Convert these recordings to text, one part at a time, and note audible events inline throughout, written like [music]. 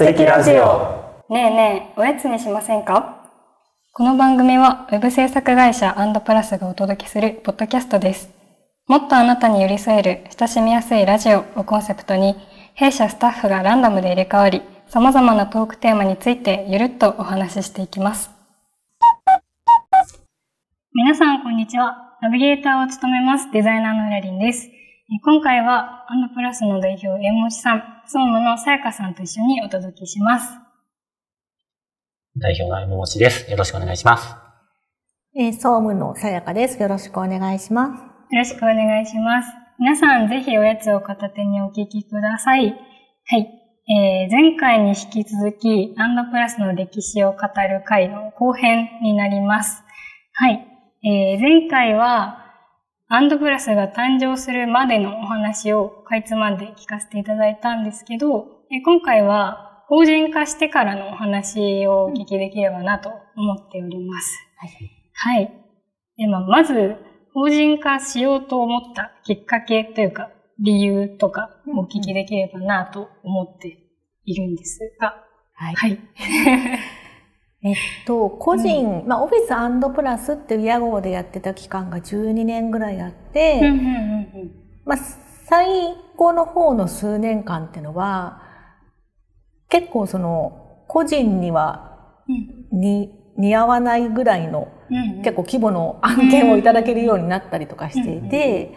アンドプラジオ。ねえねえ、おやつにしませんか？この番組は、ウェブ制作会社アンドプラスがお届けするポッドキャストです。もっとあなたに寄り添える親しみやすいラジオをコンセプトに、弊社スタッフがランダムで入れ替わり、様々なトークテーマについてゆるっとお話ししていきます。皆さん、こんにちは。ナビゲーターを務めます、デザイナーのうらりんです。え今回は、アンドプラスの代表、えもちさん、総務のさやかさんと一緒にお届けします。代表の山持です。よろしくお願いします。えー総務のさやかです。よろしくお願いします。よろしくお願いします。皆さん、ぜひおやつを片手にお聞きください。はい。えー前回に引き続き、アンドプラスの歴史を語る回の後編になります。はい。えー前回は、アンドプラスが誕生するまでのお話をかいつまんで聞かせていただいたんですけど、えー今回は法人化してからのお話をお聞きできればなと思っております。はい。でまあ、まず、法人化しようと思ったきっかけというか、理由とかお聞きできればなと思っているんですが、はい。はい。[laughs] えっと、個人、まあ、オフィスプラスっていう屋号でやってた期間が12年ぐらいあって、うんうんうんまあ、最後の方の数年間っていうのは、結構その、個人にはうん。に似合わないぐらいのうんうん。結構規模の案件をいただけるようになったりとかしていて、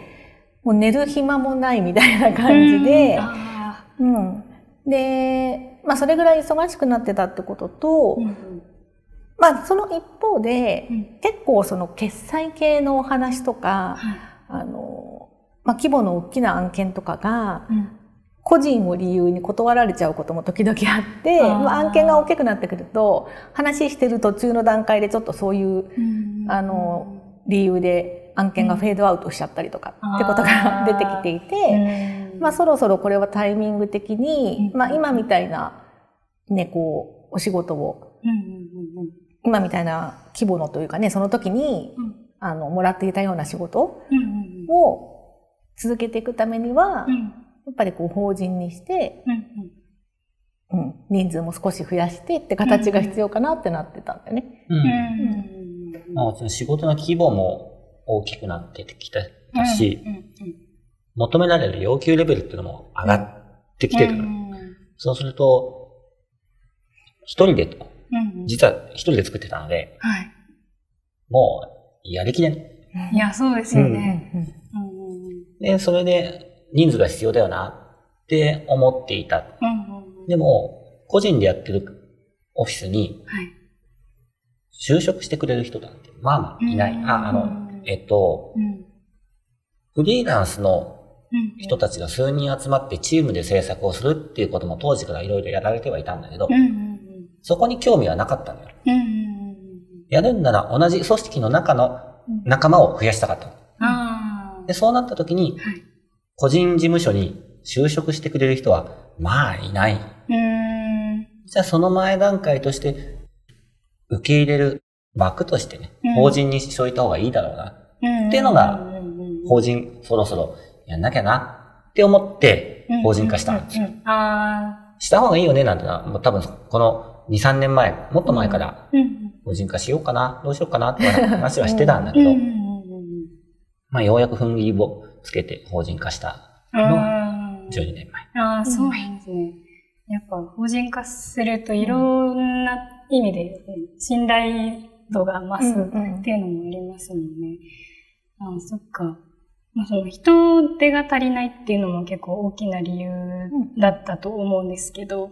もう寝る暇もないみたいな感じで、あうん。で、まあそれぐらい忙しくなってたってことと、うんまあその一方で、うん。結構その決済系のお話とか、はい。あの、まあ規模の大きな案件とかが、うん。個人を理由に断られちゃうことも時々あって、まあ、案件が大きくなってくると、話してる途中の段階でちょっとそういう、うん。あの、理由で案件がフェードアウトしちゃったりとかってことが出てきていて、うん。まあそろそろこれはタイミング的に、うん。まあ今みたいな、ね、こう、お仕事を、うんうんうん今みたいな規模のというかね、その時に、うん。あの、もらっていたような仕事を続けていくためには、うん。やっぱりこう法人にして、うんうん、人数も少し増やしてって形が必要かなってなってたんだよね。う。うん。ん。まあ、仕事の規模も大きくなってきたし、うんうん求められる要求レベルっていうのも上がってきてるの。うんそうすると、一人で、実は一人で作ってたので、はい。もう、やりきれん。いや、そうですようんね。で、それで人数が必要だよなって思っていた。うんうんでも、個人でやってるオフィスにはい。就職してくれる人なんて、まあまあいない。うんあ、あの、えっと、うんフリーランスのうん人たちが数人集まってチームで制作をするっていうことも当時からいろいろやられてはいたんだけどう、んうんそこに興味はなかったんだよ。うんうんうんやるんなら同じ組織の中の仲間を増やしたかったの。ああ。で、そうなった時に、はい。個人事務所に就職してくれる人は、まあいない。うーん。じゃあその前段階として、受け入れる枠としてねうん、法人にしといた方がいいだろうな。っっていうのが法人そろそろやんなきゃなって思って法人化したんですよ。あした方がいいよねなんてのは、もう多分この2、3年前、もっと前からあ。うん。法人化しようかな、どうしようかなって話はしてたんだけどうんうん、うんまあようやく踏ん切りをつけて法人化したうん。のはあー12年前。あー、そうなんですね。やっぱ法人化するといろんな意味でうん信頼度が増すっていうのもありますもんね。ああ、そっか。まあ、その人手が足りないっていうのも結構大きな理由だったと思うんですけど、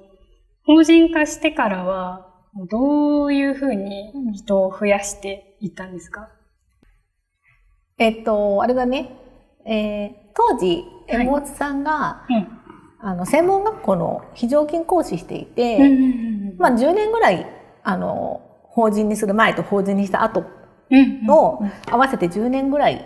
法人化してからはどういうふうに人を増やしていったんですか、えっと、あれだね、えー当時、はい。さんが、うん。あの、専門学校の非常勤講師していて、まあ10年ぐらい、あの、法人にする前と法人にした後うんの、合わせて10年ぐらい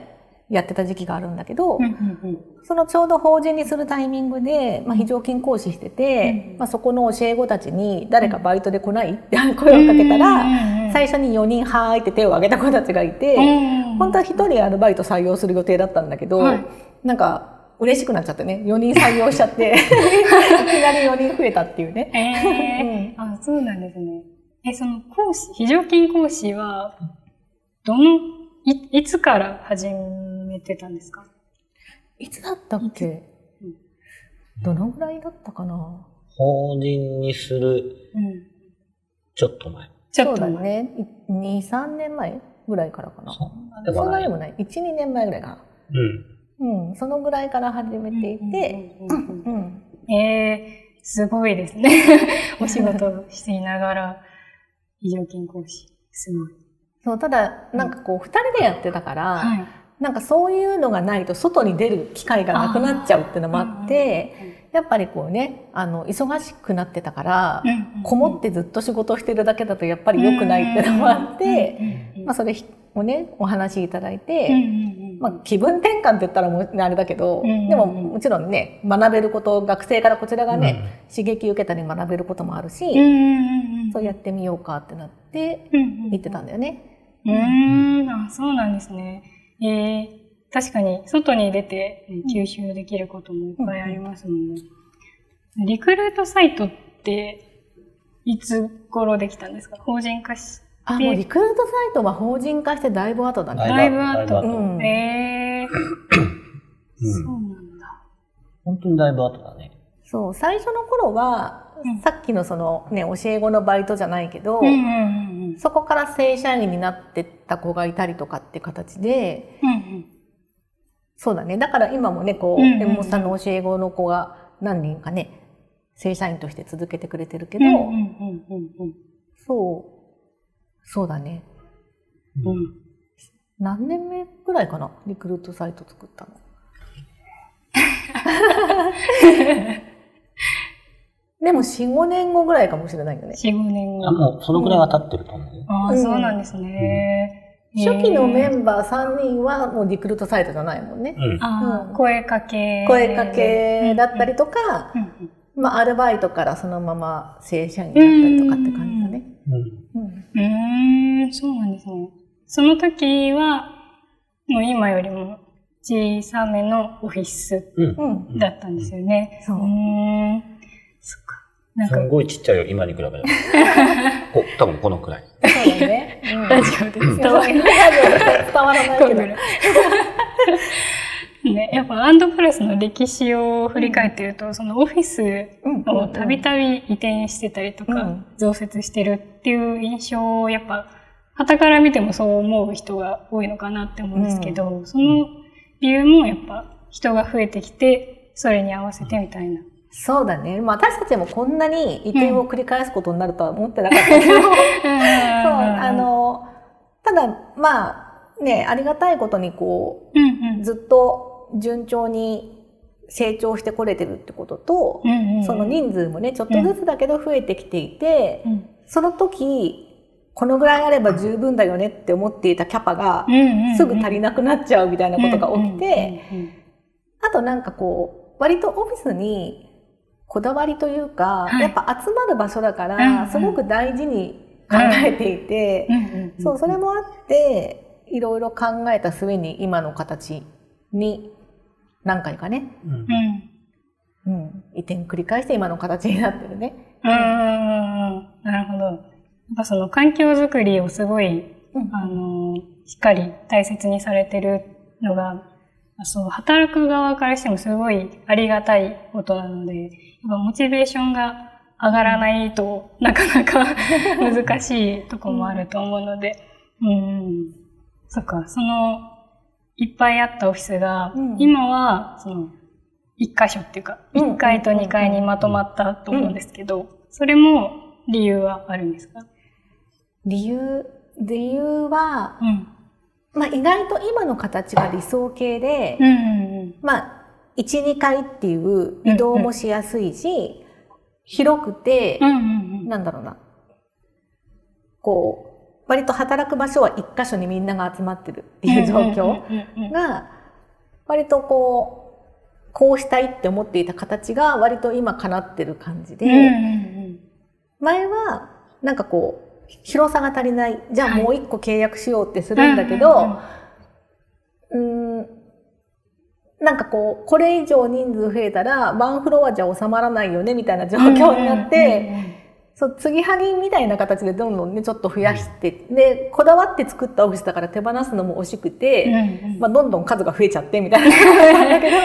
やってた時期があるんだけど、うんうんうん。そのちょうど法人にするタイミングで、まあ、非常勤講師してて、うんまあ、そこの教え子たちに誰かバイトで来ない？って [laughs] 声をかけたら、うん最初に4人はーいって手を挙げた子たちがいて、うん本当は1人アルバイト採用する予定だったんだけど、はい。なんか嬉しくなっちゃってね。4人採用しちゃって、[laughs] いきなり4人増えたっていうね。ええあ、そうなんですね。え、その講師、非常勤講師は、どの、い、いつから始めてたんですか？いつだったっけ？どのぐらいだったかな？法人にするうん。ちょっと前。そうだちょっと前。ね。い2、3年前ぐらいからかな。そんなでそもな。いでもない。1、2年前ぐらいかな。うん。うん。そのぐらいから始めていて、うんうんうんうん。ええすごいですね。[laughs] お仕事していながら、非常勤講師。すごい。そう、ただ、なんかこう、二人でやってたから、はい。なんかそういうのがないと外に出る機会がなくなっちゃうっていうのもあって、やっぱりこうね、あの、忙しくなってたから、こもってずっと仕事してるだけだとやっぱり良くないっていうのもあって、まあそれをね、お話しいただいて、まあ気分転換って言ったらもうあれだけど、うんでももちろんね、学べること、学生からこちらがね、刺激受けたり学べることもあるし、そうやってみようかってなって言ってたんだよね。うーん、あ、そうなんですね。えー、確かに、外に出てえー吸収できることもいっぱいありますもんね。リクルートサイトって、いつ頃できたんですか？法人化しあ、もうリクルートサイトは法人化してだいぶ後だね。だいぶ後。ぶ後。うん。えー、うん。そうなんだ。本当にだいぶ後だね。そう、最初の頃は、うん。さっきのそのね、教え子のバイトじゃないけど、うんうんうんうん。そこから正社員になってった子がいたりとかって形で、うんうんそうだね。だから今もね、こう、山本さんの教え子の子が何人かね、正社員として続けてくれてるけど、そう、そうだね。うんうん何年目ぐらいかな？リクルートサイト作ったの。[laughs] でも4、5年後ぐらいかもしれないよね。4、5年後。あ、もうそのくらいは経ってると思うよ。ああ、うんそうなんですね。初期のメえーンバー3人はもうリクルートサイトじゃないもんね。うん。ああ、うん声かけ。声かけだったりとか、うんうんまあアルバイトからそのまま正社員になったりとかって感じだね。うん。うん。うーん、そうなんですね。その時は、もう今よりも小さめのオフィスうん。うん。だったんですよね。そうーん。そっか。なんか、すんごいちっちゃいよ、今に比べれば。[laughs] こ多分このくらい。そうだね。うんラジオで伝わる。[laughs] 伝わらないけど。[laughs] ね、やっぱアンドプラスの歴史を振り返ってると、そのオフィスうんをたびたび移転してたりとか、うん増設してるっていう印象をやっぱ、傍から見てもそう思う人が多いのかなって思うんですけど、その理由もやっぱ人が増えてきて、それに合わせてみたいな。そうだね。まあ私たちもこんなに移転を繰り返すことになるとは思ってなかったけど、そう、あの、ただ、まあ、ね、ありがたいことにこうんう、ずっと順調に成長してこれてるってことと、うんうん。うんその人数もね、ちょっとずつだけど増えてきていて、うん。その時、このぐらいあれば十分だよねって思っていたキャパがうんうんうん。すぐ足りなくなっちゃうみたいなことが起きて、うんうんうん。あとなんかこう、割とオフィスにこだわりというか、はい。やっぱ集まる場所だから、んすごく大事に考えていて、そう、それもあって、いろいろ考えた末に今の形に何回かね、うんうん。うん、移転繰り返して今の形になってるね。うんなるほど。やっぱその環境づくりをすごい、うん。あの、しっかり大切にされてるのが、そう、働く側からしてもすごいありがたいことなので、やっぱモチベーションが上がらないとなかなか [laughs] 難しいとこもあると思うので、うん、そっか、その、いっぱいあったオフィスが、うん。今は、その、一箇所っていうか、うん。一階と二階にまとまったと思うんですけど、それも理由はあるんですか？理由、理由は、うん。まあ意外と今の形が理想形で、うんうんまあ、1、2階っていう移動もしやすいし、広くてうん。う、んうんうん。なんだろうな。こう、割と働く場所は一箇所にみんなが集まってるっていう状況うんうんうんが、割とこう、こうしたいって思っていた形が割と今叶ってる感じで、うんうん前はなんかこう、広さが足りない。じゃあはい。もう一個契約しようってすうんるんだけど、うんなんかこう、これ以上人数増えたら、ワンフロアじゃ収まらないよね、みたいな状況になって、そう、継ぎはぎみたいな形でどんどんね、ちょっと増やして、で、こだわって作ったオフィスだから手放すのも惜しくて、まあ、どんどん数が増えちゃってみたいな感 [laughs] じなんだけど、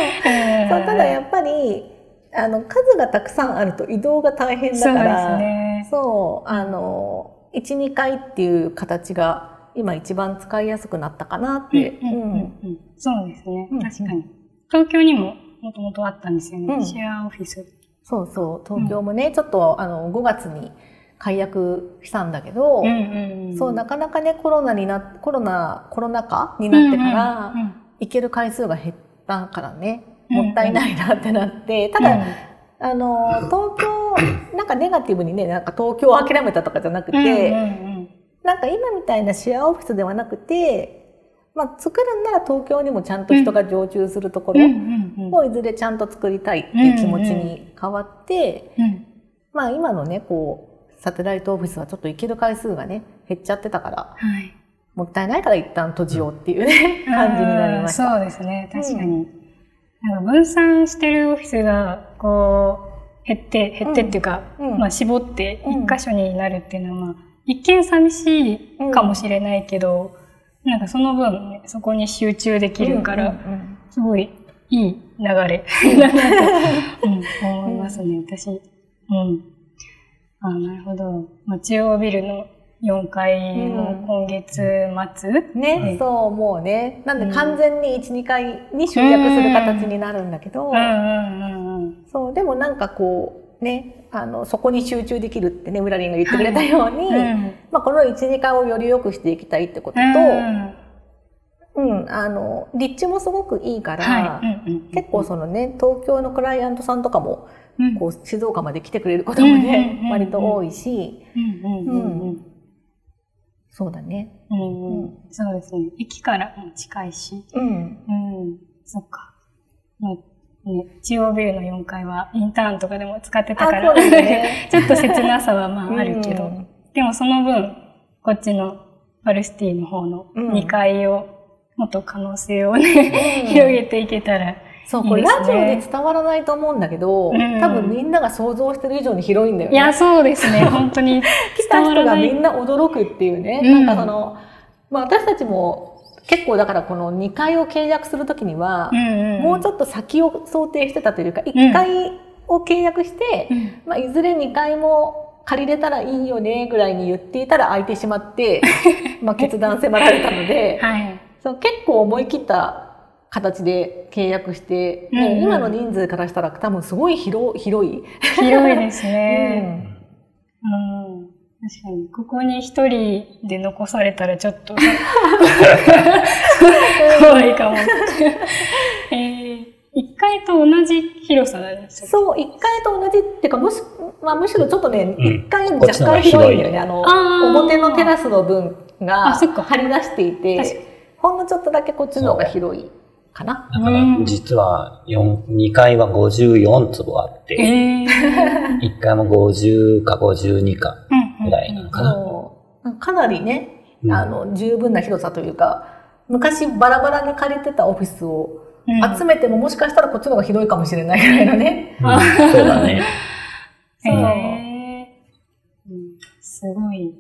そうただやっぱり、あの、数がたくさんあると移動が大変だから、そう,、ね、そうあの、1、2回っていう形が今一番使いやすくなったかなって。そうですね、確かに。東京にももともとあったんですよね、うん、シェアオフィス。そうそう、東京もね、うん、ちょっとあの5月に解約したんだけど、そう、なかなかね、コロナにな、コロナ、コロナ禍になってから、行ける回数が減ったからね、もったいないなってなって、ただ、あの、東京、[clears throat] なんかネガティブにね、なんか東京を諦めたとかじゃなくて、なんか今みたいなシェアオフィスではなくて、まあ、作るんなら東京にもちゃんと人が常駐するところをいずれちゃんと作りたいっていう気持ちに変わって、まあ今のね、こう、サテライトオフィスはちょっと行ける回数がね、減っちゃってたから、はい、もったいないから一旦閉じようっていうね、感じになりました。そうですね、確かに。うん、なんか分散してるオフィスが、こう、減って、減ってっていうか、うん、まあ絞って一箇所になるっていうのは、まあ、一見寂しいかもしれないけど、うん、なんかその分、ね、そこに集中できるから、すごいいい流れ。だ [laughs] なと、うん、思いますね、私。うん。あなるほど。まあ、中央ビルの4階も今月末、うん、ね、そう、もうね。なんで完全に1、2階に集約する形になるんだけど、そう、でもなんかこう、ね、あの、そこに集中できるってね、ウラリンが言ってくれたように、はいうん、まあ、この1、2階をより良くしていきたいってことと、うん、あの、立地もすごくいいから、結構そのね、東京のクライアントさんとかも、こう、静岡まで来てくれることもね、割と多いし、そうだね。うんそうですね。駅からも近いし。うん。うん。そっか。まあね、中央ビルの4階はインターンとかでも使ってたから、ね、[laughs] ちょっと切なさはまああるけど、うん、でもその分、こっちのパルシティの方の2階を、もっと可能性をね、うん、広げていけたらいい、ね、そう、これラジオで伝わらないと思うんだけど、うん、多分みんなが想像してる以上に広いんだよね。いや、そうですね、[laughs] 本当に。来た人がみんな驚くっていうね。なんかその、まあ私たちも結構だからこの2階を契約するときには、もうちょっと先を想定してたというか、1階を契約して、うん、まあ、いずれ2階も借りれたらいいよねぐらいに言っていたら空いてしまって、[laughs] まあ決断迫られたので、はい、そう結構思い切った形で契約して、うんうん、今の人数からしたら多分すごい広広い。広いですね。[laughs] うん、うん確かに。ここに一人で残されたらちょっと、[laughs] 怖いかも。[laughs] えー、一階と同じ広さなんですそう、一階と同じっていうか、むし,、まあ、むしろちょっとね、一、うん、階若干広いんだよね。あの表のテラスの分が張り出していて、ほんのちょっとだけこっちの方が広い。かな。だから、実は4、2階は54坪あって、えー、1階も50か52かぐらいなのかな。うん、かなりね、あの、十分な広さというか、昔バラバラに借りてたオフィスを集めてももしかしたらこっちの方が広いかもしれないぐらいのね。うん、そうだね。[laughs] そう。えー、すごい。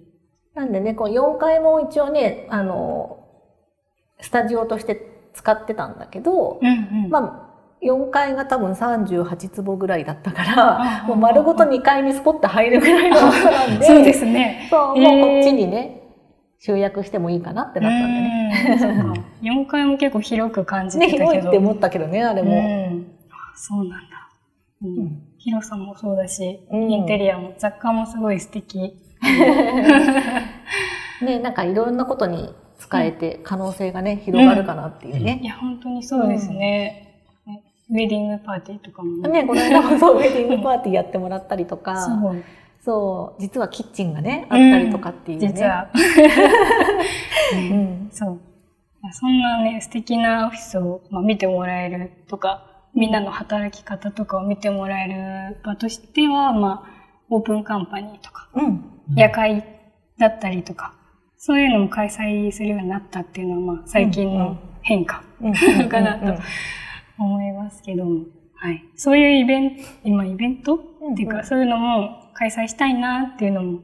なんでね、こう4階も一応ね、あの、スタジオとして使ってたんだけど、うんうん、まあ、4階が多分38坪ぐらいだったから、もう丸ごと2階にスポッと入るぐらいの大きさなんで、そうですね。そう、もうこっちにね、集約してもいいかなってなったんでね。そうか。4階も結構広く感じてたけど。ね、広いって思ったけどね、あれも。うん、そうなんだ、うん。広さもそうだし、インテリアも雑貨もすごい素敵。ね、なんかいろんなことに使えて可能性がね、広がるかなっていうね。いや、本当にそうですね。ウェディングパーティーとかもね。この間もそう、ウェディングパーティーやってもらったりとか、そうそう、実はキッチンがね、あったりとかっていうね。実は。うん、[laughs] そう。そんなね、素敵なオフィスを、まあ、見てもらえるとか、みんなの働き方とかを見てもらえる場としては、まあ、オープンカンパニーとか、うん、夜会だったりとか、そういうのも開催するようになったっていうのは、まあ、最近の変化かなと思いますけども、はい。そういうイベント、今イベント、っていうか、そういうのも開催したいなっていうのも、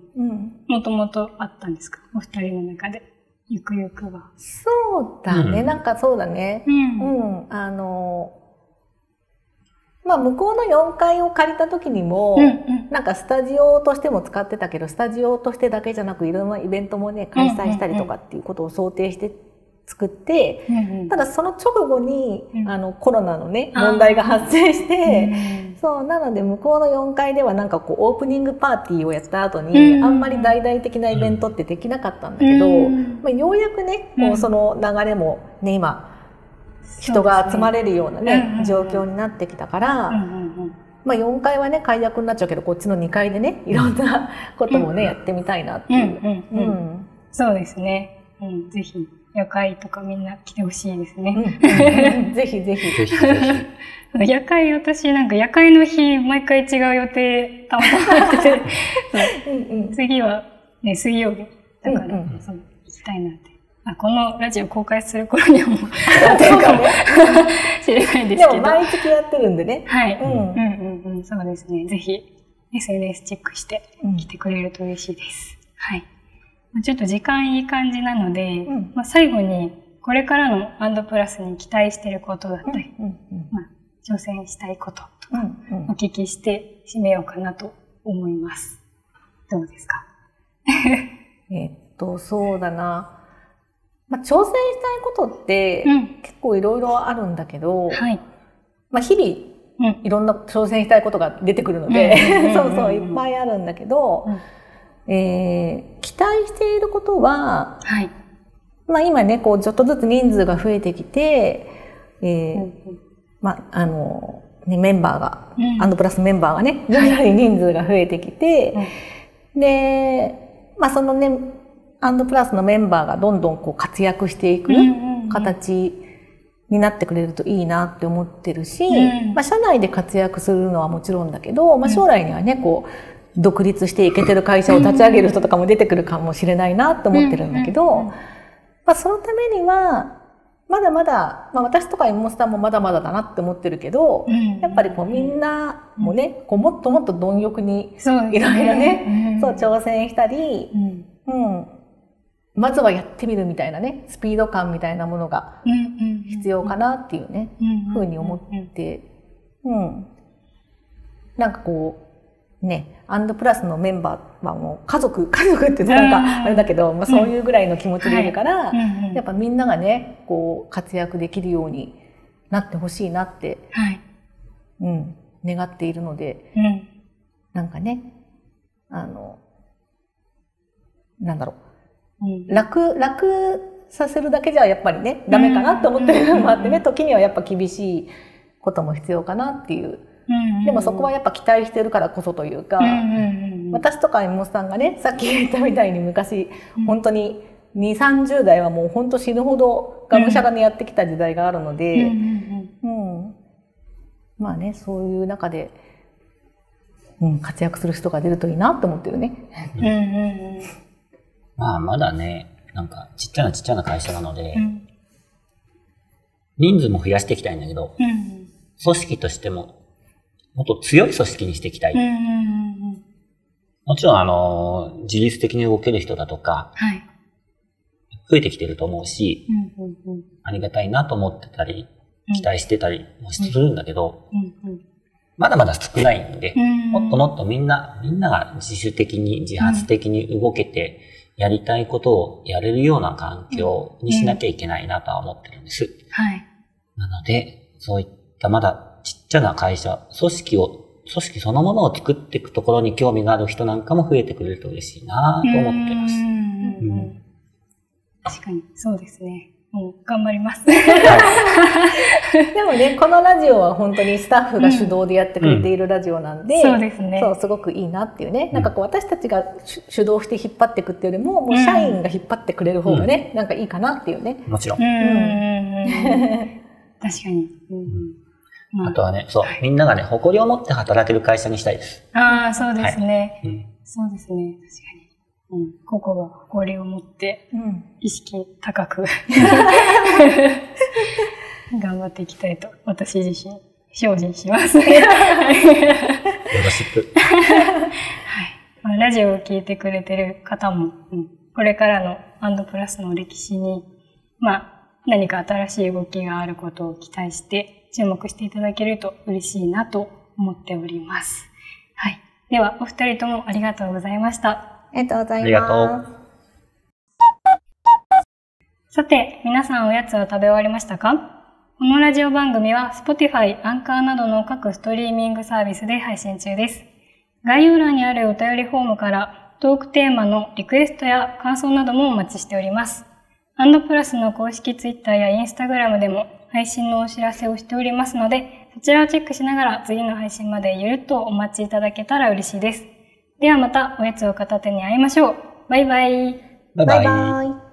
もともとあったんですか？お二人の中で。ゆくゆくは。そうだね。うん、なんかそうだね。うん。うん、あの、まあ、向こうの4階を借りた時にも、うんうん、なんかスタジオとしても使ってたけど、スタジオとしてだけじゃなく、いろんなイベントもね、開催したりとかっていうことを想定して作って、うんうん、ただその直後に、うん、あのコロナのね、問題が発生して、うん、そう、なので向こうの4階ではなんかこうオープニングパーティーをやった後に、うん、あんまり大々的なイベントってできなかったんだけど、まあ、ようやくね、こうその流れもね、今、人が集まれるようなね、状況になってきたから、まあ4階はね、解約になっちゃうけど、こっちの2階でね、いろんなこともね、やってみたいなっていう。そうですね。うん、ぜひ。夜会とかみんな来てほしいですね。[laughs] ぜひぜひ。ぜひぜひ。[laughs] 夜会、私なんか夜会の日、毎回違う予定、たまたまやって [laughs] て、次はね、水曜日だから、うんうん、そう行きたいなって。あこのラジオ公開する頃にはもう、やってるかもしれないですけど。でも毎月やってるんでね。はい。うん、うんうんうんそうですね。ぜひ、SNS チェックして来てくれると嬉しいです。はい。ちょっと時間いい感じなので、うん、まあ、最後にこれからのアンドプラスに期待していることだったり、うんうん、まあ、挑戦したいこととかお聞きして締めようかなと思います。どうですか？[laughs] えっと、そうだな。まあ、挑戦したいことって結構いろいろあるんだけど、はい、まあ、日々いろんな挑戦したいことが出てくるので、そうそういっぱいあるんだけど、えー、期待していることは、はい、まあ今ね、こう、ちょっとずつ人数が増えてきて、えー、うんうん、まあ、あの、ね、メンバーが、うん、アンドプラスメンバーがね、徐々に人数が増えてきて、うん、で、まあそのね、アンドプラスのメンバーがどんどんこう活躍していく形になってくれるといいなって思ってるし、うん、まあ社内で活躍するのはもちろんだけど、まあ将来にはね、こう、独立していけてる会社を立ち上げる人とかも出てくるかもしれないなって思ってるんだけど、まあ、そのためには、まだまだ、まあ、私とか妹さんもまだまだだなって思ってるけど、やっぱりこうみんなもね、こうもっともっと貪欲にいろいろね、そう挑戦したり、うん、まずはやってみるみたいなね、スピード感みたいなものが必要かなっていうね、ふうに思って、うん。なんかこう、ね、アンドプラスのメンバーはもう家族、[laughs] 家族ってなんかあれだけど、まあそういうぐらいの気持ちでいるから、やっぱみんながね、こう活躍できるようになってほしいなって、はい、うん、願っているので、うん、なんかね、あの、なんだろう、うん、楽、楽させるだけじゃやっぱりね、ダメかなって思ってるのもあってね、時にはやっぱ厳しいことも必要かなっていうでもそこはやっぱ期待してるからこそというか、私とか妹さんがねさっき言ったみたいに昔、本当に2 3 0代はもう本当死ぬほどがむしゃらにやってきた時代があるので、うんまあねそういう中で、うん、活躍する人が出るといいなって思ってるね。まあまだねなんかちっちゃなちっちゃな会社なので、人数も増やしていきたいんだけど、組織としてももっと強い組織にしていきたい。もちろん、あの、自律的に動ける人だとか、はい、増えてきてると思うし、ありがたいなと思ってたり、期待してたりもするんだけど、まだまだ少ないんで、もっともっとみんな、みんなが自主的に、自発的に動けて、やりたいことをやれるような環境にしなきゃいけないなとは思ってるんです。はい。なので、そういったまだちっちゃな会社、組織を、組織そのものを作っていくところに興味がある人なんかも増えてくれると嬉しいなと思ってます。うん確かに、そうですね。もう頑張ります。[laughs] でもね、このラジオは本当にスタッフが主導でやってくれているラジオなんで、うんそうですね。そう、すごくいいなっていうね。なんかこう私たちが主導して引っ張っていくっていうよりも、もう社員が引っ張ってくれる方がね、うん、なんかいいかなっていうね。もちろん。うん、[laughs] 確かに。うんあとはね、そう、みんながね、誇りを持って働ける会社にしたいです。ああ、そうですね、はいうん。そうですね。確かに。うん、個々が誇りを持って、意識高く、[laughs] 頑張っていきたいと、私自身、精進します。よろしく。はい。ラジオを聞いてくれてる方も、うん、これからのアンドプラスの歴史に、まあ、何か新しい動きがあることを期待して注目していただけると嬉しいなと思っております。はい。では、お二人ともありがとうございました。ありがとうございます。ありがとう。さて、皆さんおやつは食べ終わりましたか？このラジオ番組は Spotify、アンカーなどの各ストリーミングサービスで配信中です。概要欄にあるお便りフォームからトークテーマのリクエストや感想などもお待ちしております。アンドプラスの公式 Twitter や Instagram でも配信のお知らせをしておりますので、そちらをチェックしながら次の配信までゆるっとお待ちいただけたら嬉しいです。ではまたおやつを片手に会いましょう。バイバイ。バイバイ。バイバイ